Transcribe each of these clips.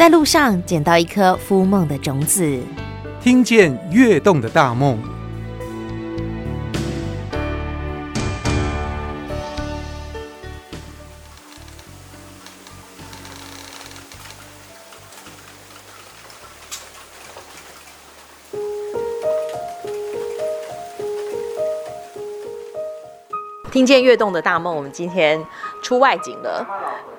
在路上捡到一颗孵梦的种子，听见跃动的大梦。听见跃动的大梦，我们今天出外景了，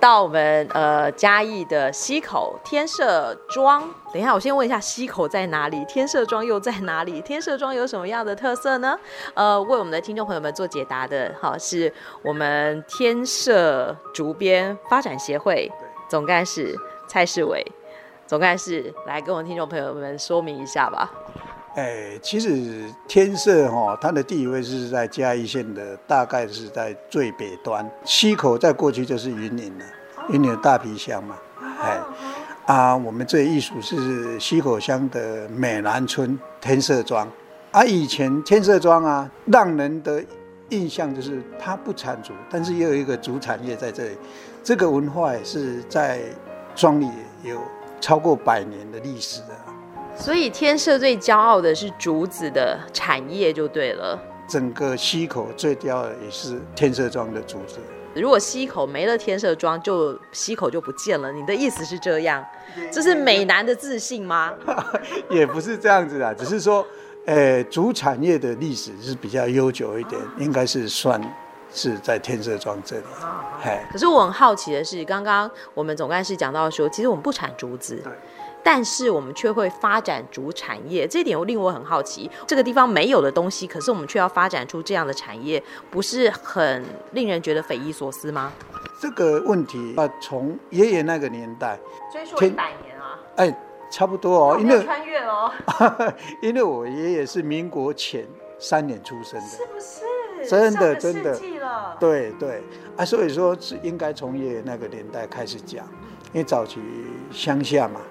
到我们呃嘉义的溪口天社庄。等一下，我先问一下溪口在哪里？天社庄又在哪里？天社庄有什么样的特色呢？呃，为我们的听众朋友们做解答的，好，是我们天社竹编发展协会总干事蔡世伟总干事，来跟我们听众朋友们说明一下吧。哎，其实天社哈，它的地位是在嘉义县的，大概是在最北端。溪口在过去就是云林了，云林的大皮乡嘛。哎，啊，我们这艺术是溪口乡的美兰村天社庄。啊，以前天社庄啊，让人的印象就是它不产竹，但是也有一个竹产业在这里。这个文化也是在庄里有超过百年的历史的。所以天社最骄傲的是竹子的产业，就对了。整个溪口最骄傲的也是天社庄的竹子。如果溪口没了天社庄，就溪口就不见了。你的意思是这样？这是美男的自信吗？也不是这样子的，只是说，呃，竹产业的历史是比较悠久一点，应该是算是在天社庄这里。可是我很好奇的是，刚刚我们总干事讲到说，其实我们不产竹子。但是我们却会发展主产业，这一点又令我很好奇。这个地方没有的东西，可是我们却要发展出这样的产业，不是很令人觉得匪夷所思吗？这个问题啊，从爷爷那个年代追溯一百年啊，哎，差不多哦，因为穿越哦，因为我爷爷是民国前三年出生的，是不是？真的真的，对对啊，所以说是应该从爷爷那个年代开始讲，因为早期乡下嘛。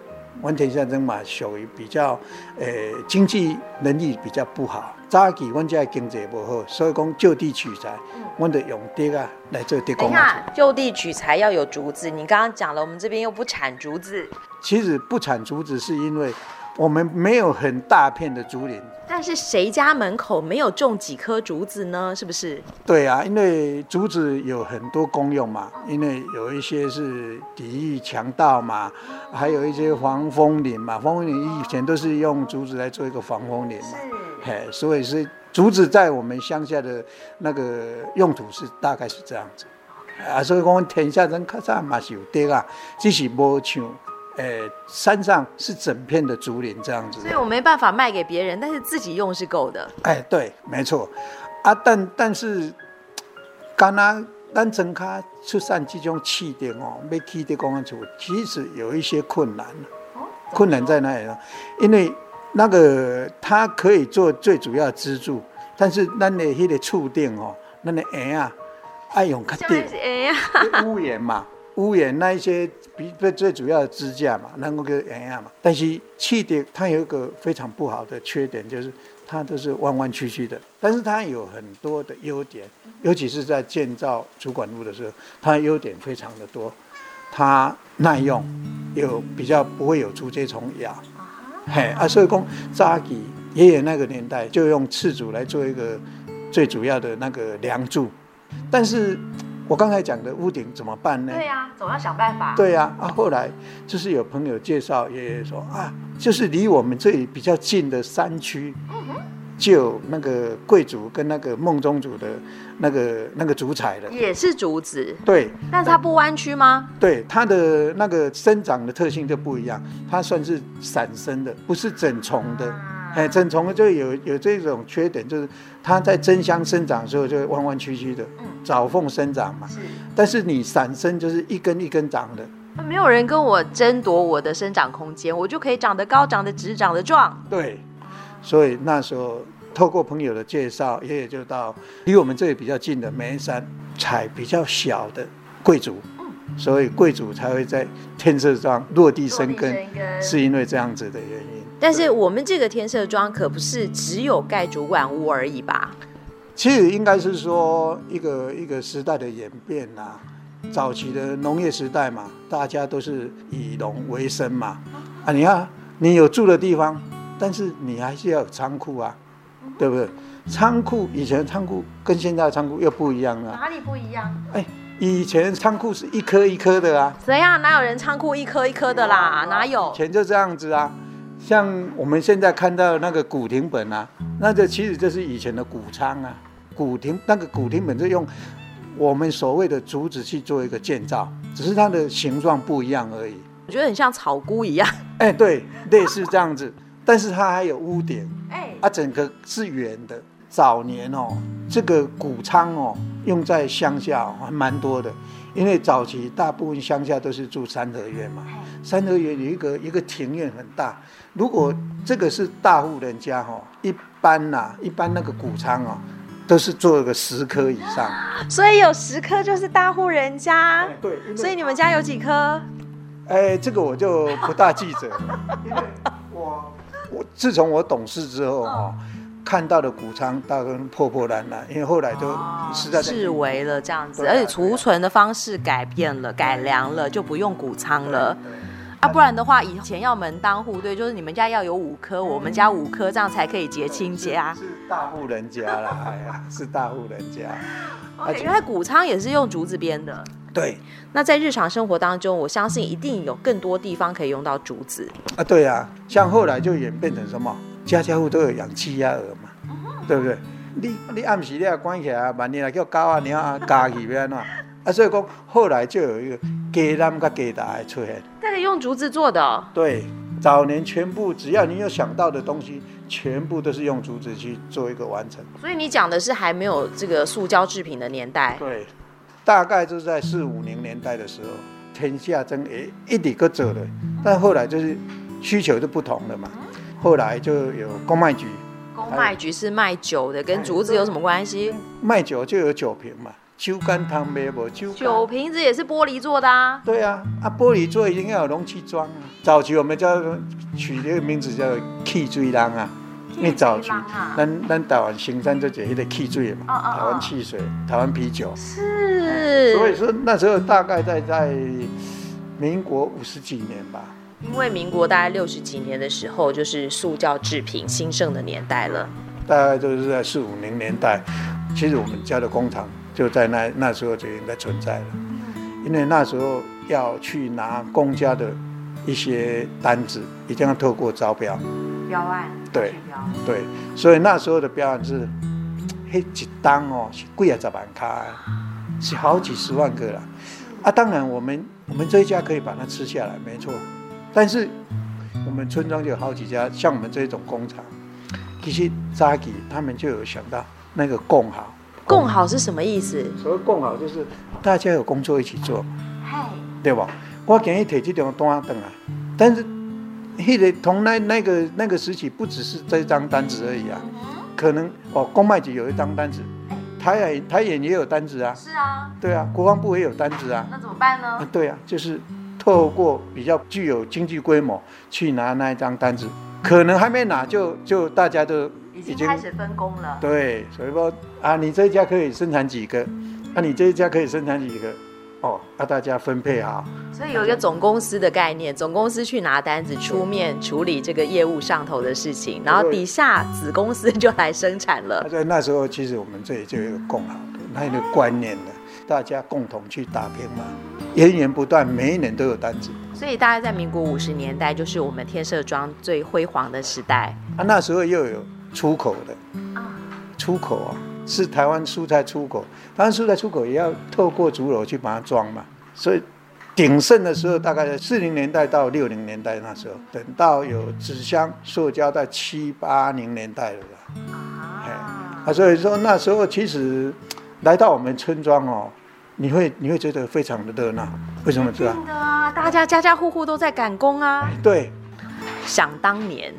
温天下人嘛，属于比较，诶、欸，经济能力比较不好。早期阮家经济不好，所以讲就地取材，阮得用竹啊来做竹工。你看，就地取材要有竹子。你刚刚讲了，我们这边又不产竹子。其实不产竹子是因为。我们没有很大片的竹林，但是谁家门口没有种几棵竹子呢？是不是？对啊，因为竹子有很多功用嘛，因为有一些是抵御强盗嘛，还有一些防风林嘛，防风林以前都是用竹子来做一个防风林嘛，嘿，所以是竹子在我们乡下的那个用途是大概是这样子，啊，所以讲天下人较早嘛是有竹啊，只是无像。诶，山上是整片的竹林这样子，所以我没办法卖给别人，但是自己用是够的。哎，对，没错，啊，但但是，刚刚单层卡出产这种气垫哦，要起的公安处，其实有一些困难。哦，困难在哪里呢？因为那个它可以做最主要的支柱，但是咱的迄个触电哦，咱的沿啊，爱用较低，屋檐嘛。屋檐那一些比最最主要的支架嘛，能够给沿岸嘛。但是气垫它有一个非常不好的缺点，就是它都是弯弯曲曲的。但是它有很多的优点，尤其是在建造主管路的时候，它的优点非常的多。它耐用，有比较不会有竹节虫咬。嘿啊，所以讲扎吉爷爷那个年代就用赤竹来做一个最主要的那个梁柱，但是。我刚才讲的屋顶怎么办呢？对呀、啊，总要想办法。对呀、啊，啊，后来就是有朋友介绍，爷爷说啊，就是离我们这里比较近的山区，就有那个贵族跟那个梦中竹的那个那个竹材的，也是竹子。对，但是它不弯曲吗？对，它的那个生长的特性就不一样，它算是散生的，不是整丛的。哎，整丛就有有这种缺点，就是它在争相生长的时候就弯弯曲曲的，嗯找缝生长嘛。是。但是你散生就是一根一根长的。没有人跟我争夺我的生长空间，我就可以长得高、长得直、长得壮。对。所以那时候透过朋友的介绍，爷爷就到离我们这里比较近的梅山采比较小的桂竹。所以桂竹才会在天色上落地生根，是因为这样子的原因。但是我们这个天社庄可不是只有盖主管屋而已吧？其实应该是说一个一个时代的演变呐、啊。早期的农业时代嘛，大家都是以农为生嘛。啊，你看你有住的地方，但是你还是要有仓库啊，对不对？仓库以前的仓库跟现在的仓库又不一样了。哪里不一样？哎，以前仓库是一颗一颗的啊。怎样？哪有人仓库一颗一颗的啦？哪有？以前就这样子啊。像我们现在看到那个古亭本啊，那这其实就是以前的谷仓啊。古亭那个古亭本是用我们所谓的竹子去做一个建造，只是它的形状不一样而已。我觉得很像草菇一样。哎，对，类似这样子，但是它还有屋顶，哎，它整个是圆的。早年哦，这个谷仓哦，用在乡下哦，还蛮多的，因为早期大部分乡下都是住三合院嘛，三合院有一个一个庭院很大。如果这个是大户人家哈，一般呐、啊，一般那个谷仓哦，都是做个十颗以上。所以有十颗就是大户人家。对。所以你们家有几颗？哎，这个我就不大记得了，因为我我自从我懂事之后哈。看到的谷仓大概破破烂烂，因为后来都实在式微了这样子，而且储存的方式改变了、改良了，就不用谷仓了。啊，不然的话，以前要门当户对，就是你们家要有五颗，我们家五颗，这样才可以结亲家。是大户人家啦，哎呀，是大户人家。Okay, 原来谷仓也是用竹子编的。对。那在日常生活当中，我相信一定有更多地方可以用到竹子。啊，对啊，像后来就演变成什么？家家户户都有养鸡鸭鹅嘛，对不对？你你暗时你要关起来，万一来叫狗啊鸟啊加去要安怎？啊，所以讲后来就有一个鸡蛋跟鸡蛋出现。这个用竹子做的哦？对，早年全部只要你有想到的东西，全部都是用竹子去做一个完成。所以你讲的是还没有这个塑胶制品的年代？对，大概就是在四五零年代的时候，天下真诶一直搁做的，但后来就是需求就不同了嘛。后来就有公卖局，公卖局是卖酒的，跟竹子有什么关系？卖酒就有酒瓶嘛，酒干倘卖无酒。酒瓶子也是玻璃做的啊。对啊，啊玻璃做一定要有容器装啊。早期我们叫取这个名字叫汽水人啊，因为早期咱咱台湾生产这些迄个汽水嘛，台湾汽水、台湾啤酒。是。所以说那时候大概在在民国五十几年吧。因为民国大概六十几年的时候，就是塑胶制品兴盛的年代了。大概就是在四五零年代，其实我们家的工厂就在那那时候就应该存在了。因为那时候要去拿公家的一些单子，一定要透过招标。标案。对。对，所以那时候的标案是，嘿，一单哦是贵啊十万卡，是好几十万个了。啊，当然我们我们这一家可以把它吃下来，没错。但是我们村庄就有好几家，像我们这种工厂，其实扎吉他们就有想到那个共好。共好是什么意思？所谓共好就是大家有工作一起做，对吧？我给你提这张单等啊，但是迄个同那那个那个时期不只是这张单子而已啊，可能哦，公卖局有一张单子，台演台演也有单子啊，是啊，对啊，国防部也有单子啊，那怎么办呢？啊对啊，就是。透过比较具有经济规模去拿那一张单子，可能还没拿就就大家都已经开始分工了。对，所以说啊，你这一家可以生产几个，啊，你这一家可以生产几个，哦，啊，大家分配好。所以有一个总公司的概念，总公司去拿单子，出面处理这个业务上头的事情，然后底下子公司就来生产了。在那时候，其实我们这里就有一个共好的那一个观念的。大家共同去打拼嘛，源源不断，每一年都有单子。所以大概在民国五十年代，就是我们天社庄最辉煌的时代。啊，那时候又有出口的，出口啊，是台湾蔬菜出口。台湾蔬菜出口也要透过竹篓去把它装嘛。所以鼎盛的时候，大概在四零年代到六零年代那时候，等到有纸箱、塑胶在七八零年代了。啊，啊，所以说那时候其实来到我们村庄哦。你会你会觉得非常的热闹，为什么知道？大家家家户户都在赶工啊。对，想当年，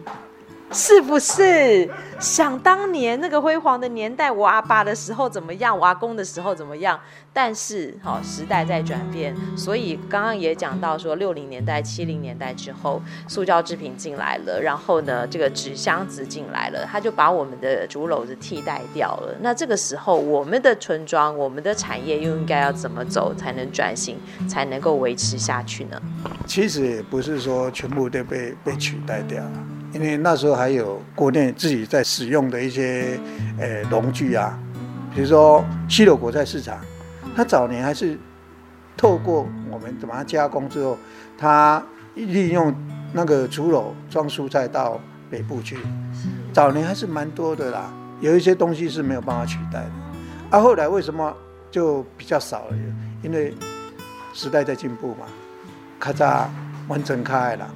是不是？想当年那个辉煌的年代，我阿爸的时候怎么样，我阿公的时候怎么样？但是，好、时代在转变，所以刚刚也讲到说，六零年代、七零年代之后，塑胶制品进来了，然后呢，这个纸箱子进来了，它就把我们的竹篓子替代掉了。那这个时候，我们的村庄、我们的产业又应该要怎么走才能转型，才能够维持下去呢？其实也不是说全部都被被取代掉了。因为那时候还有国内自己在使用的一些呃农具啊，比如说西螺果菜市场，它早年还是透过我们把它加工之后，它利用那个竹篓装蔬菜到北部去，早年还是蛮多的啦。有一些东西是没有办法取代的，啊，后来为什么就比较少了？因为时代在进步嘛，咔嚓完成开了，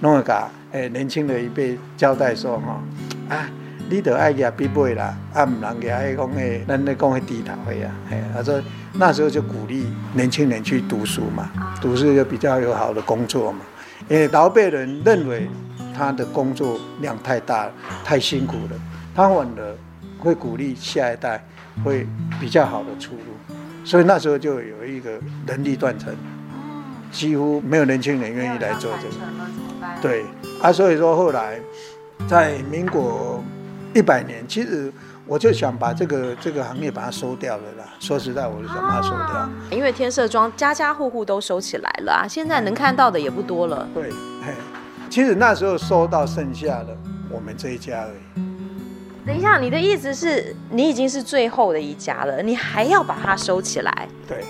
弄一个。诶，年轻的一辈交代说吼，啊，你得爱也必买啦，啊，唔能给爱讲诶，咱咧讲诶低头的呀，哎，他说那时候就鼓励年轻人去读书嘛，读书就比较有好的工作嘛，因为老辈人认为他的工作量太大了，太辛苦了，他反而会鼓励下一代会比较好的出路，所以那时候就有一个人力断层，几乎没有年轻人愿意来做这个，对。啊，所以说后来，在民国一百年，其实我就想把这个这个行业把它收掉了啦。说实在，我就想把它收掉。啊、因为天色庄家家户户都收起来了啊，现在能看到的也不多了。对，嘿，其实那时候收到剩下的我们这一家而已。等一下，你的意思是你已经是最后的一家了，你还要把它收起来？对，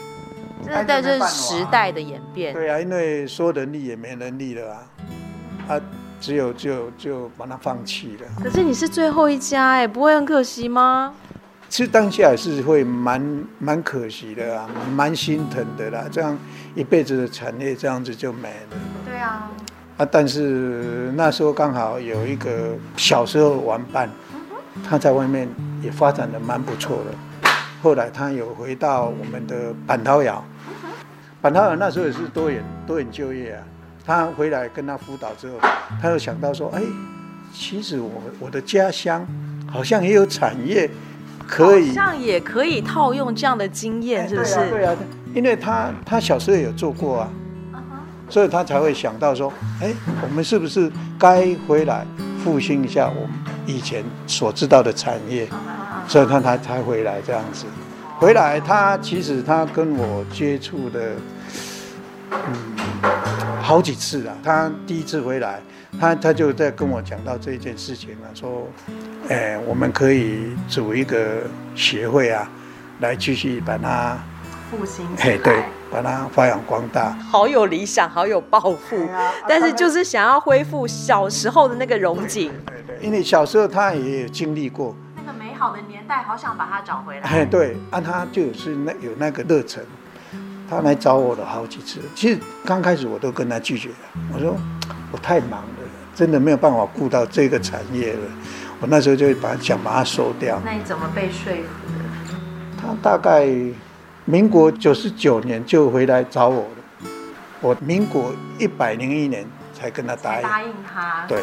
这在这是时代的演变。对啊，因为说能力也没能力了啊。啊，只有就就把它放弃了。可是你是最后一家哎，不会很可惜吗？其实当下也是会蛮蛮可惜的啊，蛮心疼的啦。这样一辈子的产业这样子就没了。对啊。啊，但是那时候刚好有一个小时候玩伴，他在外面也发展的蛮不错的。后来他有回到我们的板桃窑，板桃窑那时候也是多元多元就业啊。他回来跟他辅导之后，他又想到说：“哎，其实我我的家乡好像也有产业可以，好像也可以套用这样的经验，是不是？”对啊，因为他他小时候有做过啊，所以他才会想到说：“哎，我们是不是该回来复兴一下我们以前所知道的产业？”所以他才才回来这样子。回来，他其实他跟我接触的，嗯。好几次啊，他第一次回来，他他就在跟我讲到这件事情啊，说，哎，我们可以组一个协会啊，来继续把它复兴，哎，对，把它发扬光大。好有理想，好有抱负，啊、但是就是想要恢复小时候的那个荣景。对对，对，因为小时候他也有经历过那个美好的年代，好想把它找回来。哎，对，啊，他就是那有那个热忱。他来找我了好几次，其实刚开始我都跟他拒绝了。我说我太忙了，真的没有办法顾到这个产业了。我那时候就把想把它收掉。那你怎么被说服的？他大概民国九十九年就回来找我了，我民国一百零一年才跟他答应。答应他？对，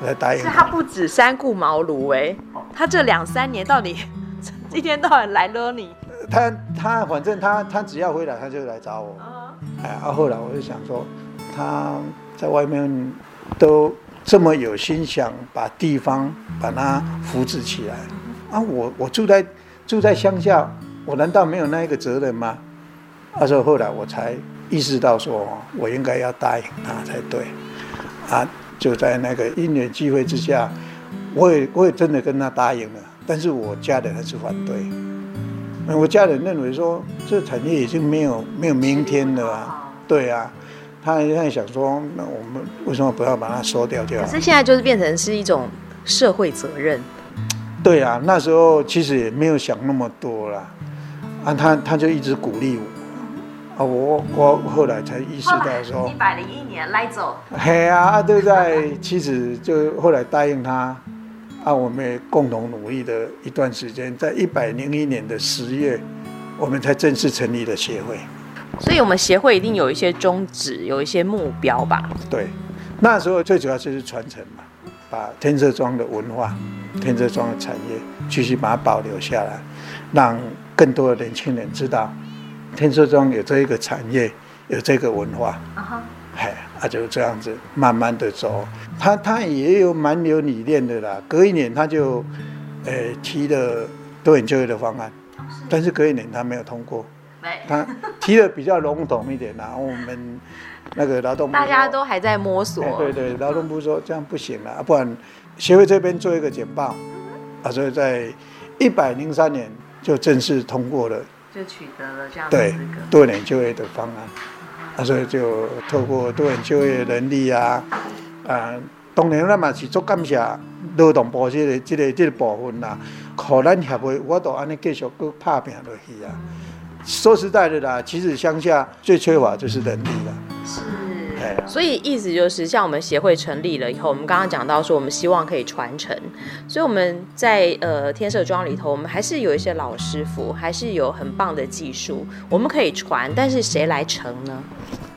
我才答应他。是他不止三顾茅庐哎，他这两三年到底 一天到晚来惹你？他他反正他他只要回来他就来找我，哎，啊后来我就想说，他在外面都这么有心想把地方把它扶植起来，啊我我住在住在乡下，我难道没有那一个责任吗？啊所以后来我才意识到说，我应该要答应他才对，啊就在那个因缘机会之下，我也我也真的跟他答应了，但是我家人还是反对。我家人认为说，这产业已经没有没有明天了啊，对啊，他在想说，那我们为什么不要把它收掉掉？可是现在就是变成是一种社会责任。对啊，那时候其实也没有想那么多啦，啊，他他就一直鼓励我，啊，我我后来才意识到说，一百零一年来走，嘿啊，对不对？其实就后来答应他。啊，我们也共同努力的一段时间，在一百零一年的十月，我们才正式成立了协会。所以，我们协会一定有一些宗旨，有一些目标吧？对，那时候最主要就是传承嘛，把天色庄的文化、天色庄的产业继续把它保留下来，让更多的年轻人知道天色中有这一个产业，有这个文化。啊哈，哎，啊就这样子慢慢的走。他他也有蛮有理念的啦。隔一年他就，呃，提了多元就业的方案，但是隔一年他没有通过。他 提的比较笼统一点，然后我们那个劳动部大家都还在摸索。对对，劳动部说这样不行了，不然协会这边做一个简报，啊，所以在一百零三年就正式通过了，就取得了这样对多元就业的方案，啊，所以就透过多元就业能力啊，啊，当然咱嘛是足感谢劳动部这个这个这个部分啦，可咱协会我都安尼继续去拍拼落去啊。说实在的啦，其实乡下最缺乏就是人力了。是，所以意思就是，像我们协会成立了以后，我们刚刚讲到说，我们希望可以传承，所以我们在呃天社庄里头，我们还是有一些老师傅，还是有很棒的技术，我们可以传，但是谁来承呢？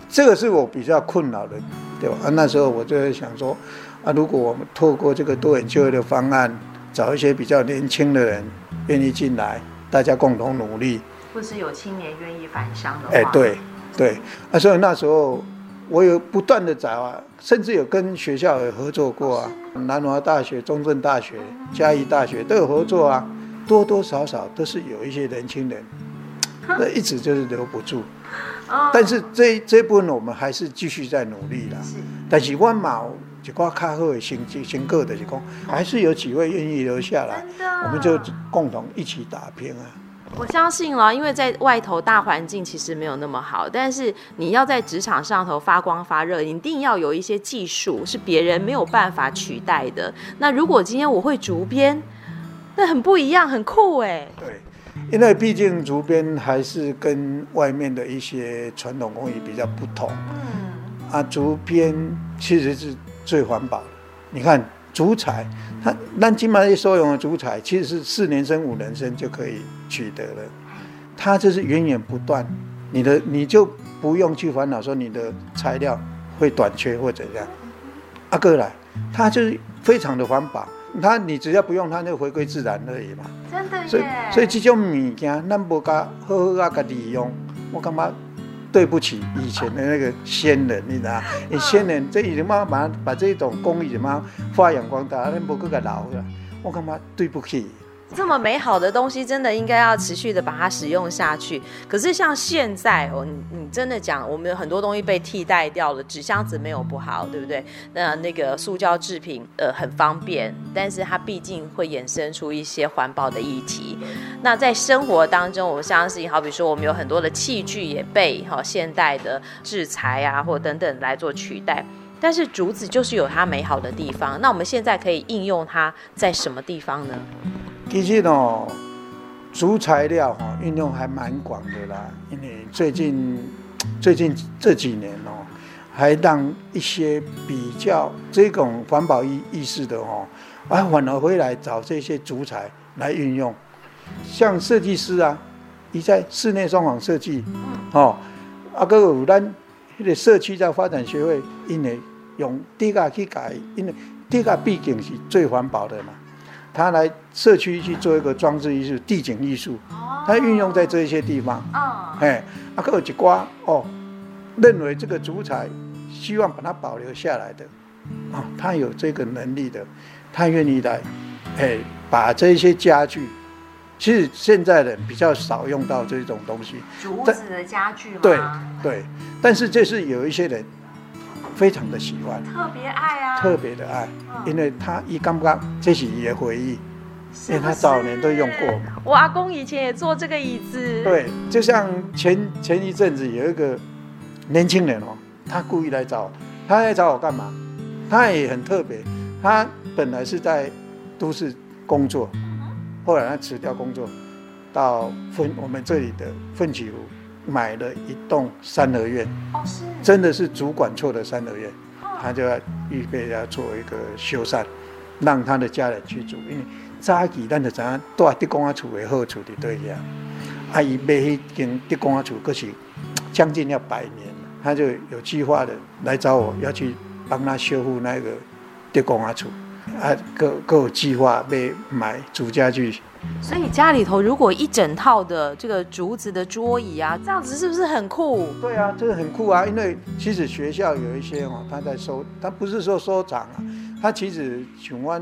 这个是我比较困扰的，对吧？啊，那时候我就在想说，啊，如果我们透过这个多元就业的方案，找一些比较年轻的人愿意进来，大家共同努力。或是有青年愿意返乡的话，哎，对，对，啊，所以那时候我有不断的找啊，甚至有跟学校有合作过啊，南华大学、中正大学、嘉义大学都有合作啊，多多少少都是有一些年轻人，那一直就是留不住，但是这这部分我们还是继续在努力啦。但是我嘛，一挂较好的成绩成果就是讲，还是有几位愿意留下来，我们就共同一起打拼啊。我相信了，因为在外头大环境其实没有那么好，但是你要在职场上头发光发热，你一定要有一些技术是别人没有办法取代的。那如果今天我会竹编，那很不一样，很酷哎。对，因为毕竟竹编还是跟外面的一些传统工艺比较不同。嗯。啊，竹编其实是最环保的。你看竹材。它那金马一收用的竹材，其实是四年生、五年生就可以取得了。它就是源源不断，你的你就不用去烦恼说你的材料会短缺或怎样。阿哥来，它就是非常的环保。它你只要不用它，就回归自然而已嘛。真的耶。所以所以这种物件，咱无加好好啊，加利用，我感觉。对不起，以前的那个先人，你知道？你先人这已经慢慢把这种工艺怎么发扬光大，那不够个老了，我干嘛对不起？这么美好的东西，真的应该要持续的把它使用下去。可是像现在哦，你你真的讲，我们有很多东西被替代掉了。纸箱子没有不好，对不对？那那个塑胶制品呃很方便，但是它毕竟会衍生出一些环保的议题。那在生活当中，我相信，好比说我们有很多的器具也被哈现代的制裁啊或等等来做取代。但是竹子就是有它美好的地方。那我们现在可以应用它在什么地方呢？其实呢，竹材料哈运用还蛮广的啦。因为最近最近这几年哦，还让一些比较这种环保意意识的哦，啊反而回来找这些竹材来运用。像设计师啊，你在室内装潢设计，哦，啊个有咱那个社区在发展学会，因为用低价去改，因为低价毕竟是最环保的嘛。他来社区去做一个装置艺术、地景艺术，他运用在这些地方。哦哎，啊，还有一瓜哦，认为这个竹材希望把它保留下来的，啊，他有这个能力的，他愿意来，哎，把这些家具，其实现在人比较少用到这种东西，竹子的家具吗？对对，但是这是有一些人。非常的喜欢，特别爱啊，特别的爱，因为他一刚刚这是也回忆，因为他早年都用过。我阿公以前也坐这个椅子。对，就像前前一阵子有一个年轻人哦，他故意来找我，他来找我干嘛？他也很特别，他本来是在都市工作，后来他辞掉工作，到分我们这里的奋起湖。买了一栋三合院，真的是主管错的三合院，他就要预备要做一个修缮，让他的家人去住。因为早期咱就知影住德公阿厝的好处的对呀，阿姨买迄间德公阿厝，可是将近要百年了，他就有计划的来找我要去帮他修复那个德公阿厝。啊，各各有计划被买主家具。所以家里头如果一整套的这个竹子的桌椅啊，这样子是不是很酷？对啊，这个很酷啊，因为其实学校有一些哦，他在收，他不是说收藏啊，他其实像阮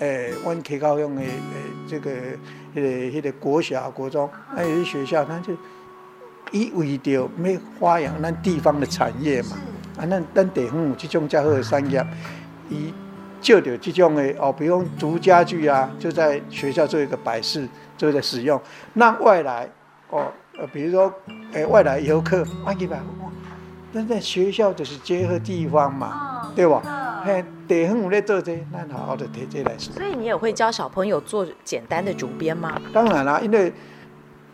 诶，阮溪高用的诶，这个迄、那个迄、那个国小、国中，那有些学校，他就以为着要发扬咱地方的产业嘛，啊，咱咱地方有这种较好的产业，伊。就着这种的哦，比如竹家具啊，就在学校做一个摆设，做一个使用。让外来哦，呃，比如说诶，外来游客啊，去吧，那在学校就是结合地方嘛，哦、对吧？嘿，地方有咧做这，那好好的提这来说。所以你也会教小朋友做简单的竹编吗？当然啦，因为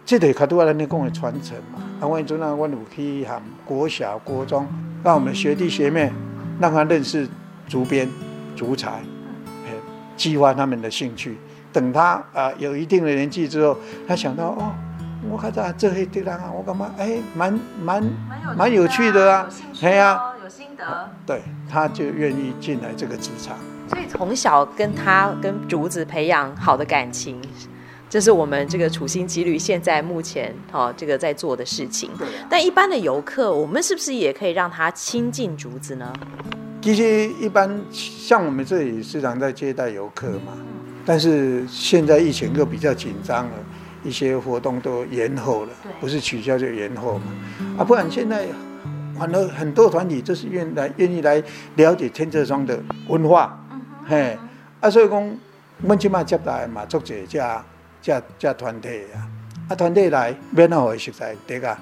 这得卡多阿兰尼讲的传承嘛。啊，我阵啊，我有去喊国小、国中，让我们学弟学妹让他认识竹编。竹材，激发他们的兴趣。等他啊、呃、有一定的年纪之后，他想到哦，我看到这些地方啊，我干嘛哎，蛮蛮蛮有趣的啊，哎呀，有心得，对，他就愿意进来这个职场。所以从小跟他跟竹子培养好的感情，这是我们这个处心积虑现在目前哦这个在做的事情。对啊。但一般的游客，我们是不是也可以让他亲近竹子呢？其实一般像我们这里时常在接待游客嘛，但是现在疫情又比较紧张了，一些活动都延后了，不是取消就延后嘛。啊，不然现在反而很多团体就是愿来愿意来了解天色庄的文化，嘿，啊，所以讲我们起码接待嘛，做这这这这团体啊，啊团体来免那会实在得个，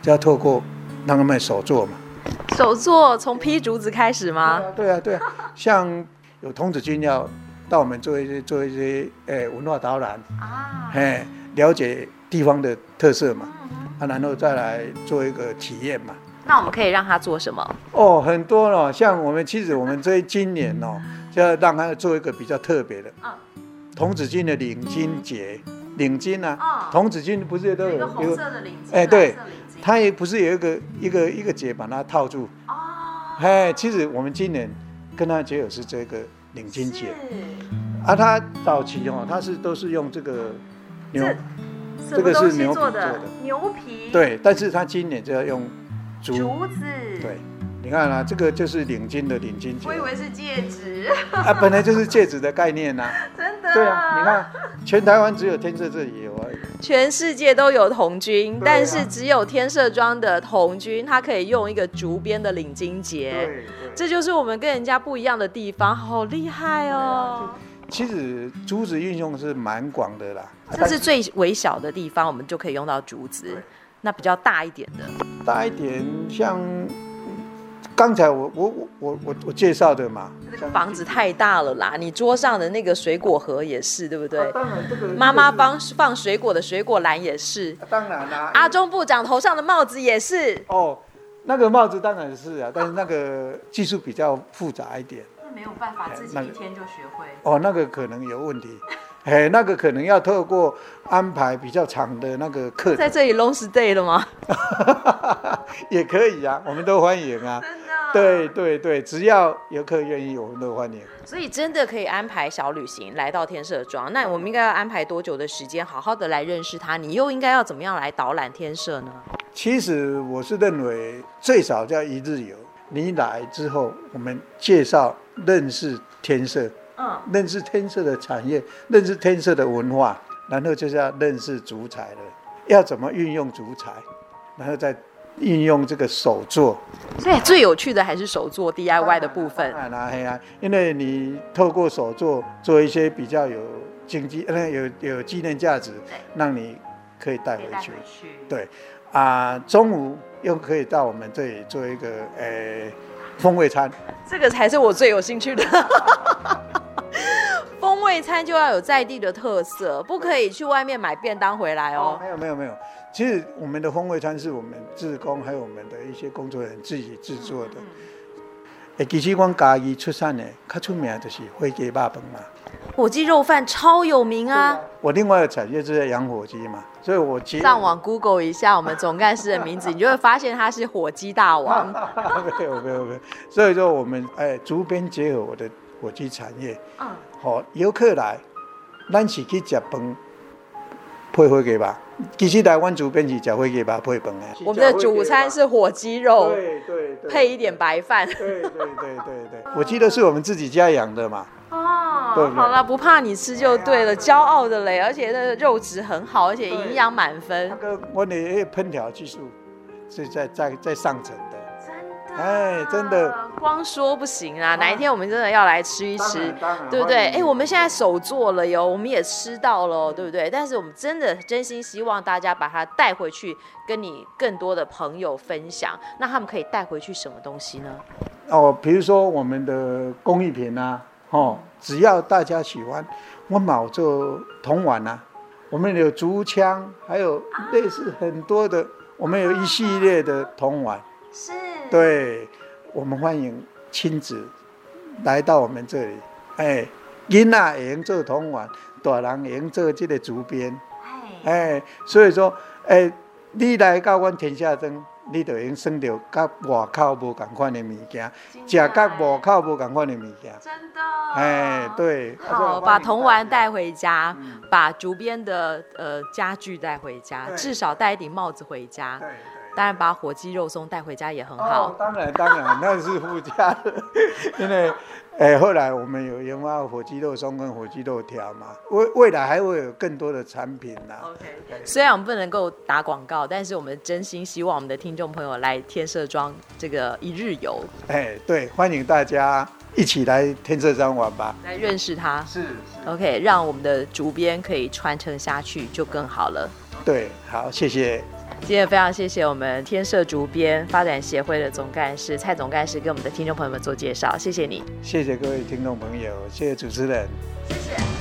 就要透过让他们手做嘛。手作从劈竹子开始吗？对啊，对啊，像有童子军要到我们做一些做一些诶、欸、文化导览啊，哎，了解地方的特色嘛，啊，然后再来做一个体验嘛。那我们可以让他做什么？哦，很多哦，像我们其实我们这今年哦，就要让他做一个比较特别的，童子军的领巾节，领巾啊，童子军不是都有一个红色的领巾？哎，对。它也不是有一个一个一个结把它套住。哦，哎，其实我们今年跟它结合是这个领巾结，啊，它早期哦，它是都是用这个牛，这个是牛皮做的？牛皮，对，但是它今年就要用竹子，对，你看啊，这个就是领巾的领巾结，我以为是戒指。啊，本来就是戒指的概念呐，真的，对啊，你看全台湾只有天色这里有而已。全世界都有童军，但是只有天色庄的童军，他可以用一个竹编的领巾结，这就是我们跟人家不一样的地方，好厉害哦！其实竹子运用是蛮广的啦，这是最微小的地方，我们就可以用到竹子。那比较大一点的，大一点像。刚才我我我我我我介绍的嘛，这个房子太大了啦，你桌上的那个水果盒也是，对不对？当然，这个妈妈帮放水果的水果篮也是。当然啦，阿中部长头上的帽子也是。哦，那个帽子当然是啊，但是那个技术比较复杂一点。那没有办法自己一天就学会。哦，那个可能有问题。哎，那个可能要透过安排比较长的那个课。在这里 long stay 了吗？也可以啊，我们都欢迎啊。对对对，只要游客愿意，我们都欢迎。所以真的可以安排小旅行来到天色庄。那我们应该要安排多久的时间，好好的来认识它？你又应该要怎么样来导览天色呢？其实我是认为最少叫一日游。你来之后，我们介绍认识天色，嗯，认识天色的产业，认识天色的文化，然后就是要认识竹材了，要怎么运用竹材，然后再。运用这个手作，所以最有趣的还是手作 DIY 的部分。当然啦，因为你透过手作做一些比较有经济、呃有有纪念价值，让你可以带回去。对，啊，中午又可以到我们这里做一个呃风味餐。这个才是我最有兴趣的。风味餐就要有在地的特色，不可以去外面买便当回来哦。哦没有没有没有。其实我们的风味餐是我们自工还有我们的一些工作人员自己制作的。哎，其实我嘉义出产的，较出名就是火鸡肉饭嘛。火鸡肉饭超有名啊！啊我另外的产业就是养火鸡嘛，所以我上网 Google 一下我们总干事的名字，你就会发现他是火鸡大王。没有没有没有，所以说我们哎，竹编结合我的火鸡产业。嗯，好，游客来，咱是去食饭配火鸡吧。其实台湾主编是食火鸡吧配饭的。我们的主餐是火鸡肉，对对对，配一点白饭。对对对对对，我记得是我们自己家养的嘛。哦，对对好了，不怕你吃就对了，骄傲的嘞，而且那个肉质很好，而且营养满分。那个我的烹调技术是在在在上层的。真的，哎，真的，光说不行啊！哪一天我们真的要来吃一吃，对不对？哎，我们现在手做了哟，我们也吃到了，对不对？但是我们真的真心希望大家把它带回去，跟你更多的朋友分享。那他们可以带回去什么东西呢？哦，比如说我们的工艺品啊，哦，只要大家喜欢，我们做铜碗啊，我们有竹枪，还有类似很多的，我们有一系列的铜碗。是。对，我们欢迎亲子来到我们这里。哎，囡仔也能做铜碗，大人也能做这个竹编。哎，所以说，哎，你来到阮天下庄，你就能省到甲外口无共款的物件，食甲外口无共款的物件。真的。哎，对。好，把铜碗带回家，嗯、把竹编的呃家具带回家，至少带一顶帽子回家。对。当然，把火鸡肉松带回家也很好。哦、当然，当然，那是附加的。因为，哎、欸，后来我们有研发火鸡肉松跟火鸡肉条嘛，未未来还会有更多的产品呢。OK，虽然我们不能够打广告，但是我们真心希望我们的听众朋友来天社庄这个一日游。哎、欸，对，欢迎大家一起来天社庄玩吧，来认识他。是，是。OK，让我们的竹编可以传承下去，就更好了。对，好，谢谢。今天非常谢谢我们天社竹编发展协会的总干事蔡总干事给我们的听众朋友们做介绍，谢谢你，谢谢各位听众朋友，谢谢主持人，谢谢。